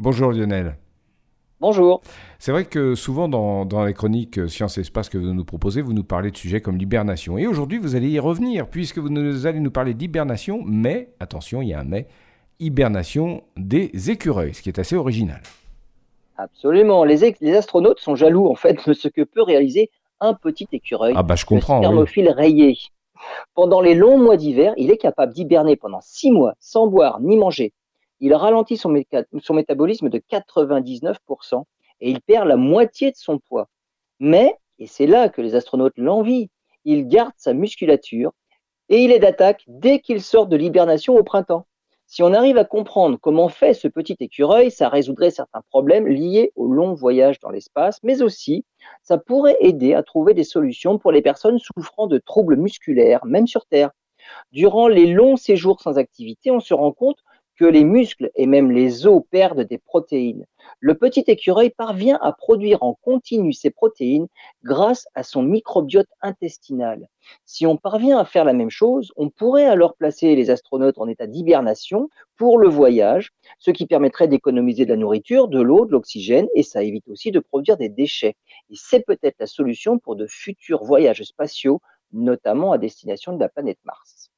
Bonjour Lionel. Bonjour. C'est vrai que souvent dans, les chroniques Sciences et Espace que vous nous proposez, vous nous parlez de sujets comme l'hibernation. Et aujourd'hui, vous allez y revenir, puisque vous allez nous parler d'hibernation, mais, attention, il y a un mais, hibernation des écureuils, ce qui est assez original. Absolument. Les, les astronautes sont jaloux, en fait, de ce que peut réaliser un petit écureuil. Ah bah je comprends. Le rayé. Pendant les longs mois d'hiver, il est capable d'hiberner pendant six mois sans boire ni manger il ralentit son, métabolisme de 99% et il perd la moitié de son poids. Mais, et c'est là que les astronautes l'envient, il garde sa musculature et il est d'attaque dès qu'il sort de l'hibernation au printemps. Si on arrive à comprendre comment fait ce petit écureuil, ça résoudrait certains problèmes liés au long voyage dans l'espace, mais aussi ça pourrait aider à trouver des solutions pour les personnes souffrant de troubles musculaires, même sur Terre. Durant les longs séjours sans activité, on se rend compte que les muscles et même les os perdent des protéines. Le petit écureuil parvient à produire en continu ces protéines grâce à son microbiote intestinal. Si on parvient à faire la même chose, on pourrait alors placer les astronautes en état d'hibernation pour le voyage, ce qui permettrait d'économiser de la nourriture, de l'eau, de l'oxygène, et ça évite aussi de produire des déchets. Et c'est peut-être la solution pour de futurs voyages spatiaux, notamment à destination de la planète Mars.